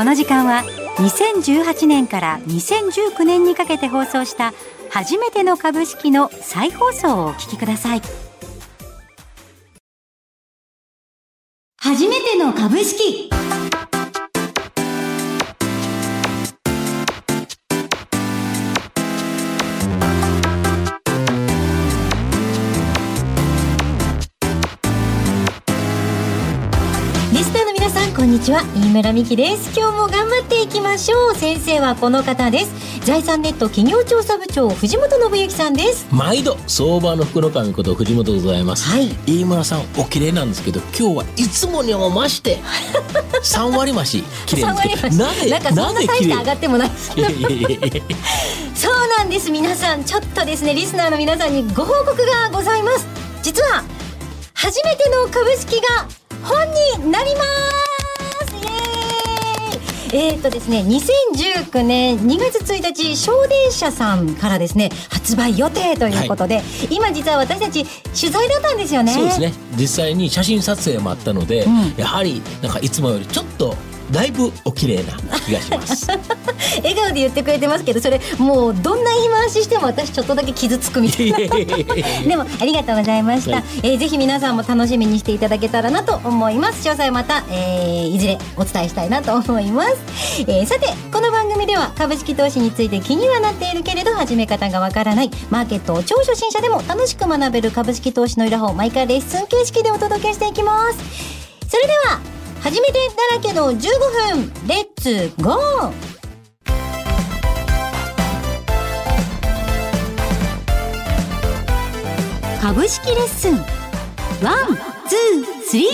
この時間は2018年から2019年にかけて放送した初めての株式の再放送をお聞きください。初めての株式。こんにちは飯村美希です。今日も頑張っていきましょう。先生はこの方です。財産ネット企業調査部長藤本信之さんです。毎度相場の福の神こと藤本でございます、はい。飯村さんお綺麗なんですけど今日はいつもにも増して 3割増し綺麗ですけど三割増し。なんかそんな大して上がってもない。そうなんです。皆さんちょっとですねリスナーの皆さんにご報告がございます。実は初めての株式が本になりますえー、っとですね2019年2月1日小電車さんからですね発売予定ということで、今実は私たち取材だったんですよね。そうですね。実際に写真撮影もあったので、うん。やはりなんかいつもよりちょっとだいぶお綺麗な気がします。笑顔で言ってくれてますけどそれもうどんな言い回ししても私ちょっとだけ傷つくみたいな。でもありがとうございました、はい。えーぜひ皆さんも楽しみにしていただけたらなと思います。詳細また、えーいずれお伝えしたいなと思います、えーさてこの番組では株式投資について気にはなっているけれど始め方がわからない。マーケットを超初心者でも楽しく学べる株式投資のいろはを毎回レッスン形式でお届けしていきます。それでは初めてだらけの15分。 Let's go 株式レッスン。 One, two, three.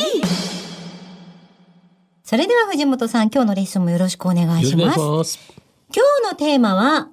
それでは藤本さん今日のレッスンもよろしくお願いします。します。今日のテーマは、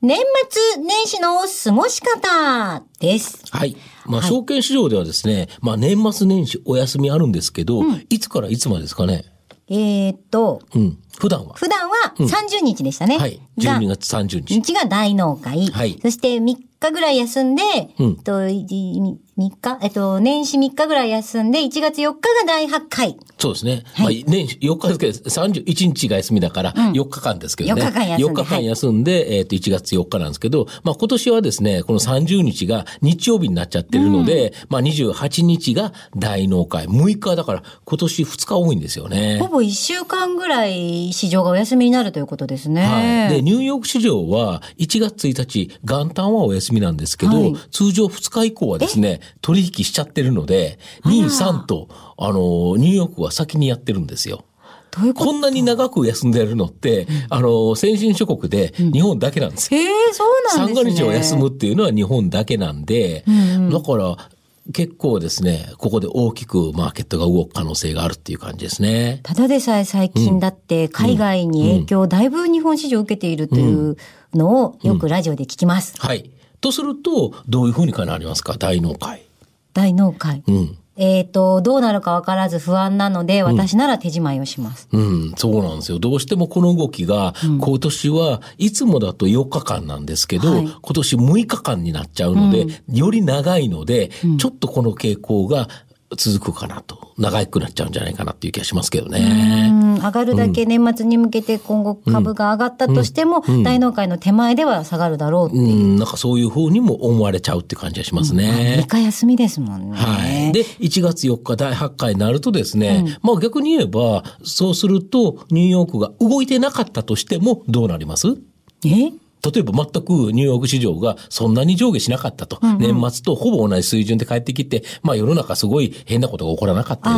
年末年始の過ごし方です。はい。まあ、はい証券市場ではですね、まあ、年末年始お休みあるんですけど、いつからいつまでですかね？えーっと、うん。普段は？普段は30日でしたね。はい。が12月30日。日が大納会。はいそして3日ぐらい休んで、うんえっと、い3日？えっと、年始3日ぐらい休んで、1月4日が第8回。そうですね。はいまあ、年4日ですけど、31日が休みだから、4日間ですけどね。4日間休んで4日間休んで、えっ、と、1月4日なんですけど、まあ、今年はですね、この30日が日曜日になっちゃってるので、まあ、28日が大納会。6日だから、今年2日多いんですよねほ。ぼ1週間ぐらい市場がお休みになるということですね。はい。で、ニューヨーク市場は1月1日、元旦はお休みなんですけど、はい通常2日以降はですね、取引しちゃってるので、2、3と、あの、ニューヨークは先にやってるんですよ。こと？こんなに長く休んでるのって、あの、先進諸国で日本だけなんですよ。へえ、そうなん三ですね。が日を休むっていうのは日本だけなんで、だから、結構ですね、ここで大きくマーケットが動く可能性があるっていう感じですね。ただでさえ最近だって海外に影響をだいぶ日本市場を受けているというのをよくラジオで聞きます。はい。とすると、どういうふうになりますか？大納会。大納会。うん。えっ、と、どうなるかわからず不安なので、私なら手仕舞いをします。うん、そうなんですよ。どうしてもこの動きが、今年はいつもだと4日間なんですけど、はい。今年6日間になっちゃうので、より長いので、ちょっとこの傾向が続くかなと、長くなっちゃうんじゃないかなっていう気がしますけどうね。ん、上がるだけ年末に向けて今後株が上がったとしても、大納会の手前では下がるだろうってういう。ん、なんかそういう風にも思われちゃうって感じがします3ね。日休みですもんね。はい。で、1月4日第8回になるとですね、まあ逆に言えば、そうするとニューヨークが動いてなかったとしてもどうなります？え？例えば全くニューヨーク市場がそんなに上下しなかったと。年末とほぼ同じ水準で帰ってきて、まあ世の中すごい変なことが起こらなかったよ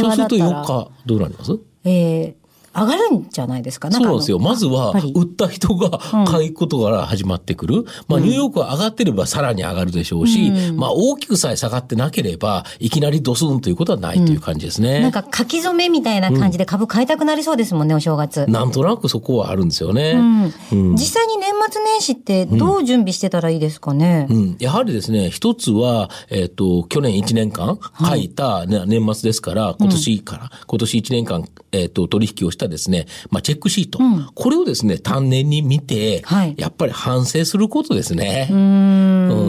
と。そうすると4日どうなります？えー上がるんじゃないですか？そうなんですよ。まずは売った人が買うことから始まってくる。まあ、ニューヨークは上がってればさらに上がるでしょうし、まあ、大きくさえ下がってなければ、いきなりドスンということはないという感じですね。なんか書き初めみたいな感じで株買いたくなりそうですもんね、お正月。なんとなくそこはあるんですよね。うん。実際に年末年始ってどう準備してたらいいですかね、うん、やはりですね、一つは、えっ、と、去年1年間書いた、ね年末ですから、今年から、今年1年間、えっ、と、取引をしたしたですね、まあ、チェックシート、これをですね、丹念に見て、はい。やっぱり反省することですね。うん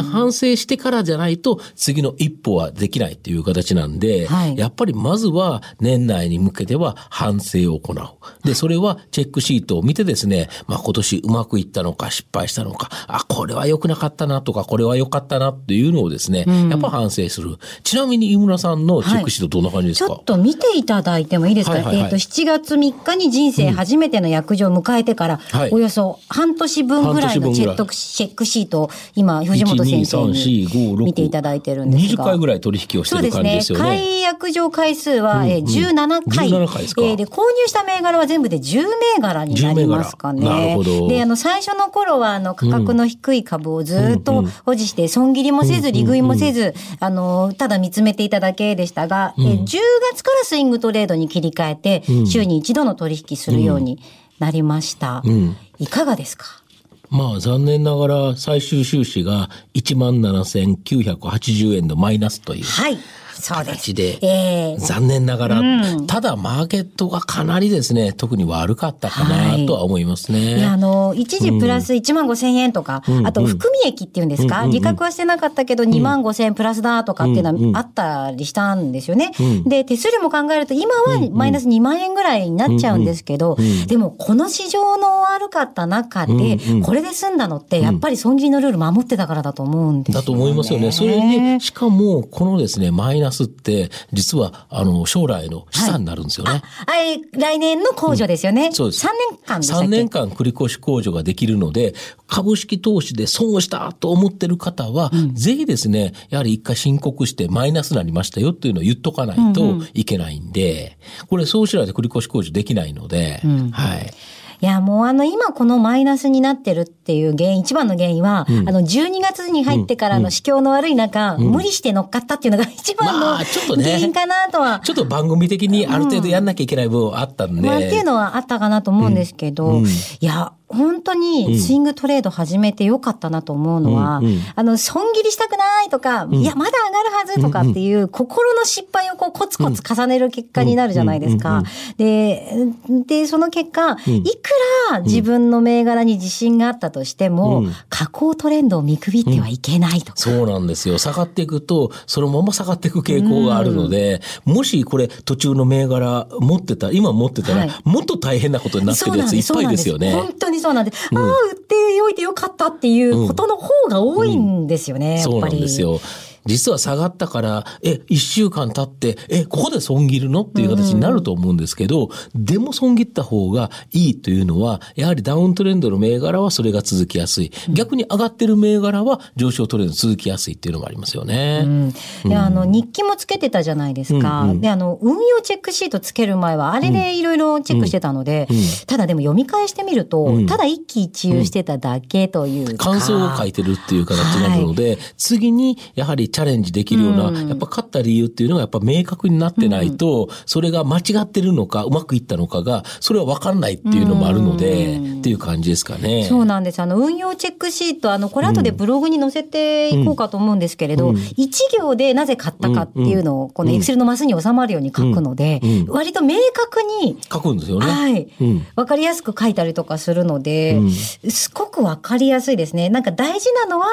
うん人間反省してからじゃないと次の一歩はできないっていう形なんで、はい。やっぱりまずは年内に向けては反省を行う。で、それはチェックシートを見てですね、まあ今年うまくいったのか失敗したのか、あ、これは良くなかったなとか、これは良かったなっていうのをですね、やっぱ反省する。ちなみに井村さんのチェックシートどんな感じですか、ちょっと見ていただいてもいいですか、はいはいはい。えっ、と、7月3日に人生初めての役場を迎えてから、はい。およそ半年分ぐらいのチェックシートを今、藤本先生に見ていただいてるんですが。20回ぐらい取引をしてるそうですね感じですね。解約上回数は、えー17回。17回ですかえで、購入した銘柄は全部で10銘柄になりますかね。で、あの、最初の頃は、あの、価格の低い株をずっと保持して、損切りもせず、利食いもせず、あの、ただ見つめていただけでしたが、え10月からスイングトレードに切り替えて、週に一度の取引するようになりました。んいかがですかまあ残念ながら最終収支が17,980円のマイナスという。はい。そうです。形でえー残念ながら、ただマーケットがかなりですね、特に悪かったかはない。とは思いますね。いや、あの、一時プラス1万5千円とか、あと含み益っていうんですか、自覚はしてなかったけど2万5千円プラスだとかっていうのはあったりしたんですよね。で、手数料も考えると今はマイナス2万円ぐらいになっちゃうんですけど、でもこの市場の悪かった中で、これで済んだのって、やっぱり損切りのルール守ってたからだと思うんですよ、ね。だと思いますよね。それで、しかも、このですね、マイナスって、実は、あの、将来の資産になるんですよね。あれ、来年の控除ですよね。そうです3年間でしたっけ？3年間繰越控除ができるので、株式投資で損をしたと思ってる方は、ぜひですね、やはり一回申告してマイナスになりましたよっていうのを言っとかないといけないんで、これそうしないと繰越控除できないので、はい。いや、もうあの、今このマイナスになってるっていう原因、一番の原因は、あの、12月に入ってからの市況の悪い中、無理して乗っかったっていうのが一番の原因かなとは。ちょっと番組的にある程度やんなきゃいけない部分はあったんで。まあ、っていうのはあったかなと思うんですけど、いや、本当にスイングトレード始めてよかったなと思うのは、あの、損切りしたくないとか、いや、まだ上がるはずとかっていう心の失敗をこうコツコツ重ねる結果になるじゃないですか。で、で、その結果、いくら自分の銘柄に自信があったとしても、下降トレンドを見くびってはいけないと。そうなんですよ。下がっていくと、そのまま下がっていく傾向があるので、もしこれ途中の銘柄持ってた、今持ってたら、はい。もっと大変なことになってるやついっぱいですよね。本当にそうなんです。ああ、売っておいてよかったっていうことの方が多いんですよね、やそうなっぱり。んですよ。実は下がったから、え、一週間経って、え、ここで損切るのっていう形になると思うんですけど、でも損切った方がいいというのは、やはりダウントレンドの銘柄はそれが続きやすい。逆に上がってる銘柄は上昇トレンド続きやすいっていうのもありますよね。うん。で、あの、日記もつけてたじゃないですか。で、あの、運用チェックシートつける前は、あれでいろいろチェックしてたので、ただでも読み返してみると、ただ一喜一憂してただけというか。感想を書いてるっていう形になるので、次にやはりチャレンジできるような、やっぱ勝った理由っていうのがやっぱ明確になってないと、それが間違ってるのか、うまくいったのかが、それは分かんないっていうのもあるので、っていう感じですかね。そうなんです。あの、運用チェックシート、あの、これ後でブログに載せていこうかと思うんですけれど、一行でなぜ買ったかっていうのを、このエクセルのマスに収まるように書くので、割と明確に、書くんですよね。はい。うん。わかりやすく書いたりとかするので、すごくわかりやすいですね。なんか大事なのは、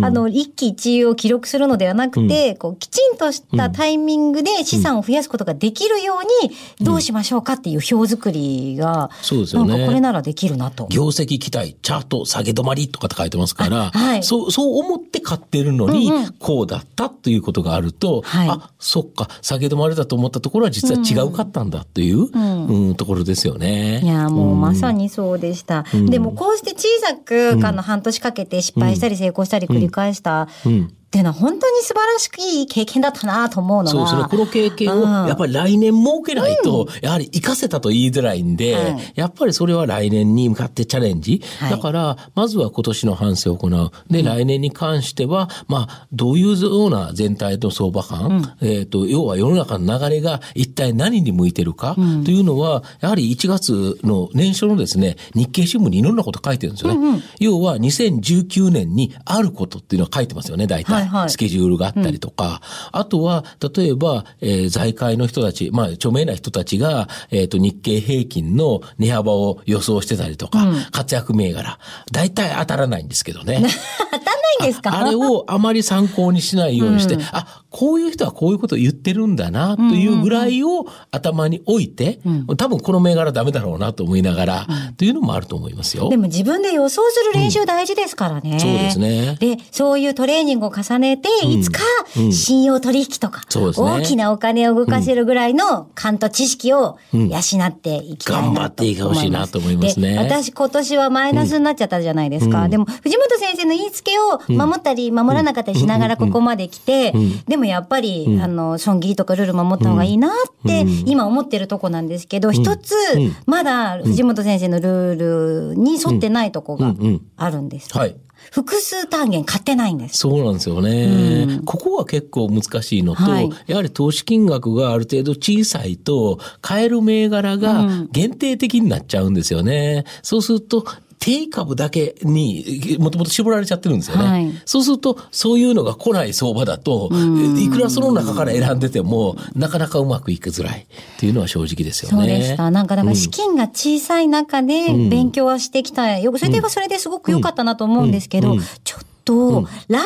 あの、一喜一憂を記録するのではなくて、こう、きちんとしたタイミングで資産を増やすことができるように、どうしましょうかっていう表作りが、そうですよね。なんかこれならできるなと。業績期待、チャート下げ止まりとかって書いてますから、はい。そう、そう思って買ってるのに、こうだったということがあると、はい。あ、そっか、下げ止まりだと思ったところは実は違うかったんだという、うん。ところですよね。いや、もうまさにそうでした。でもこうして小さく、あの、半年かけて失敗したり成功したり繰り返した、っていうのは本当に素晴らしい経験だったなと思うのは。そうですね。この経験を、うんやっぱり来年設けないと、やはり活かせたと言いづらいんで、はいやっぱりそれは来年に向かってチャレンジ。はいだから、まずは今年の反省を行う。で、来年に関しては、まあ、どういうような全体の相場感、えっ、と、要は世の中の流れが一体何に向いてるか、というのは、やはり1月の年初のですね、日経新聞にいろんなこと書いてるんですよね。要は、2019年にあることっていうのは書いてますよね、大体。はいはいスケジュールがあったりとか、あとは、例えば、えー財界の人たち、まあ、著名な人たちが、えっ、と、日経平均の値幅を予想してたりとか、活躍銘柄、大体当たらないんですけどね。当たんないんですか？あれをあまり参考にしないようにして、あ、こういう人はこういうことを言ってるんだな、というぐらいを頭に置いて、多分この銘柄ダメだろうなと思いながら、というのもあると思いますよ。でも自分で予想する練習大事ですからね。そうですね。で、そういうトレーニングを重ねて、いつか信用取引とか、ね。大きなお金を動かせるぐらいの勘と知識を養っていきたいなと思います。頑張っていほしいなと思いますね。で私今年はマイナスになっちゃったじゃないですか。でも、藤本先生の言いつけを守ったり守らなかったりしながらここまで来て、でもやっぱり、あの、損切りとかルール守った方がいいなって、今思ってるとこなんですけど、一つ、まだ藤本先生のルールに沿ってないとこがあるんです。はい。複数単元買ってないんです。そうなんですよね。ここは結構難しいのと、はい。やはり投資金額がある程度小さいと、買える銘柄が限定的になっちゃうんですよね。そうすると、定株だけにもともと絞られちゃってるんですよね。はい。そうすると、そういうのが来ない相場だと、いくらその中から選んでても、なかなかうまくいきづらい。っていうのは正直ですよね。そうでした。なんかだから資金が小さい中で勉強はしてきた。よそれではそれですごく良かったなと思うんですけど、ちょっと来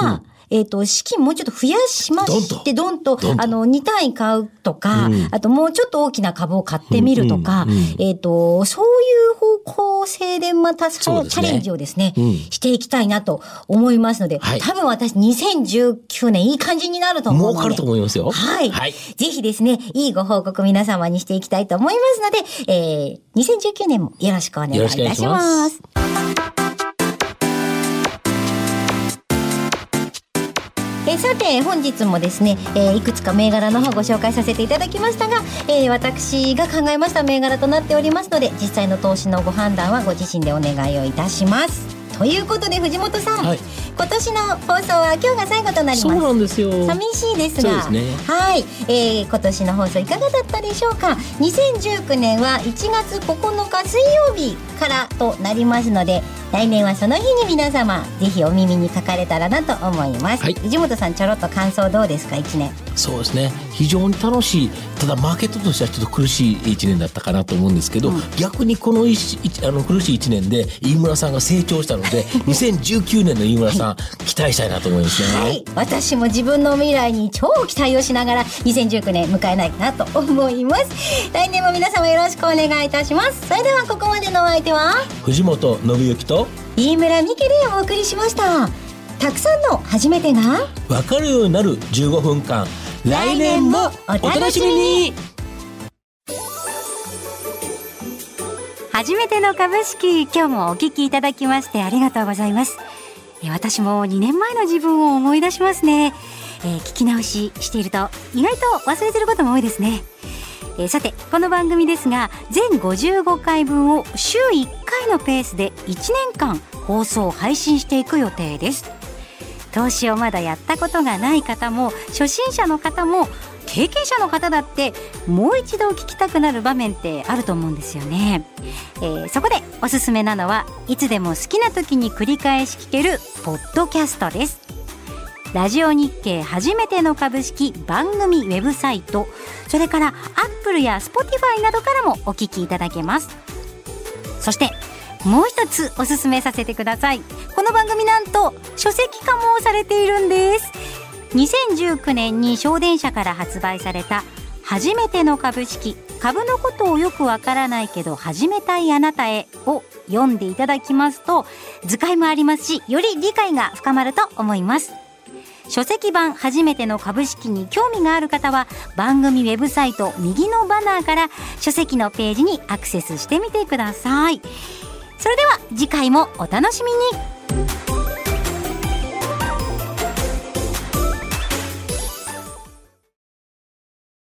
年は、えっ、と、資金もうちょっと増やしまして、どんと、あの、2単位買うとか、あともうちょっと大きな株を買ってみるとか、えっ、と、そういう方向性でまたそのチャレンジをですね、うんしていきたいなと思いますので、はい多分私2019年いい感じになると思うので。儲かると思いますよ。はい。はい。ぜひですね、いいご報告皆様にしていきたいと思いますので、えー、2019年もよろしくお願いいたしま。いえさて本日もですね、えーいくつか銘柄の方ご紹介させていただきましたが、えー私が考えました銘柄となっておりますので実際の投資のご判断はご自身でお願いをいたします。ということで藤本さん、はい今年の放送は今日が最後となりそうます。なんですよ。寂しいですが。ね。はい、えー今年の放送いかがだったでしょうか。2019年は1月9日水曜日からとなりますので来年はその日に皆様ぜひお耳にかかれたらなと思います、はい。藤本さんちょろっと感想どうですか？1年。そうですね。非常に楽しいただマーケットとしてはちょっと苦しい1年だったかなと思うんですけど、逆にこの一一あの苦しい1年で飯村さんが成長したので 2019年の飯村さん、期待したいなと思いますね。はい、私も自分の未来に超期待をしながら2019年迎えないなと思います。来年も皆様よろしくお願いいたします。それではここまでのお相手は藤本信之と飯村美希でお送りしました。たくさんの初めてが分かるようになる15分間。来年もお楽しみに。初めての株式今日もお聞きいただきましてありがとうございます。えー私も2年前の自分を思い出しますね、えー聞き直ししていると意外と忘れてることも多いですね。えーさてこの番組ですが全55回分を週1回のペースで1年間放送配信していく予定です。投資をまだやったことがない方も初心者の方も経験者の方だってもう一度聞きたくなる場面ってあると思うんですよね、えーそこでおすすめなのはいつでも好きな時に繰り返し聞けるポッドキャストです。ラジオ日経初めての株式番組ウェブサイトそれからアップルやスポティファイなどからもお聞きいただけます。そしてもう一つおすすめさせてください。この番組なんと書籍化もされているんです。2019年に祥伝社から発売された初めての株式株のことをよくわからないけど始めたいあなたへを読んでいただきますと図解もありますしより理解が深まると思います。書籍版初めての株式に興味がある方は番組ウェブサイト右のバナーから書籍のページにアクセスしてみてください。それでは次回もお楽しみに。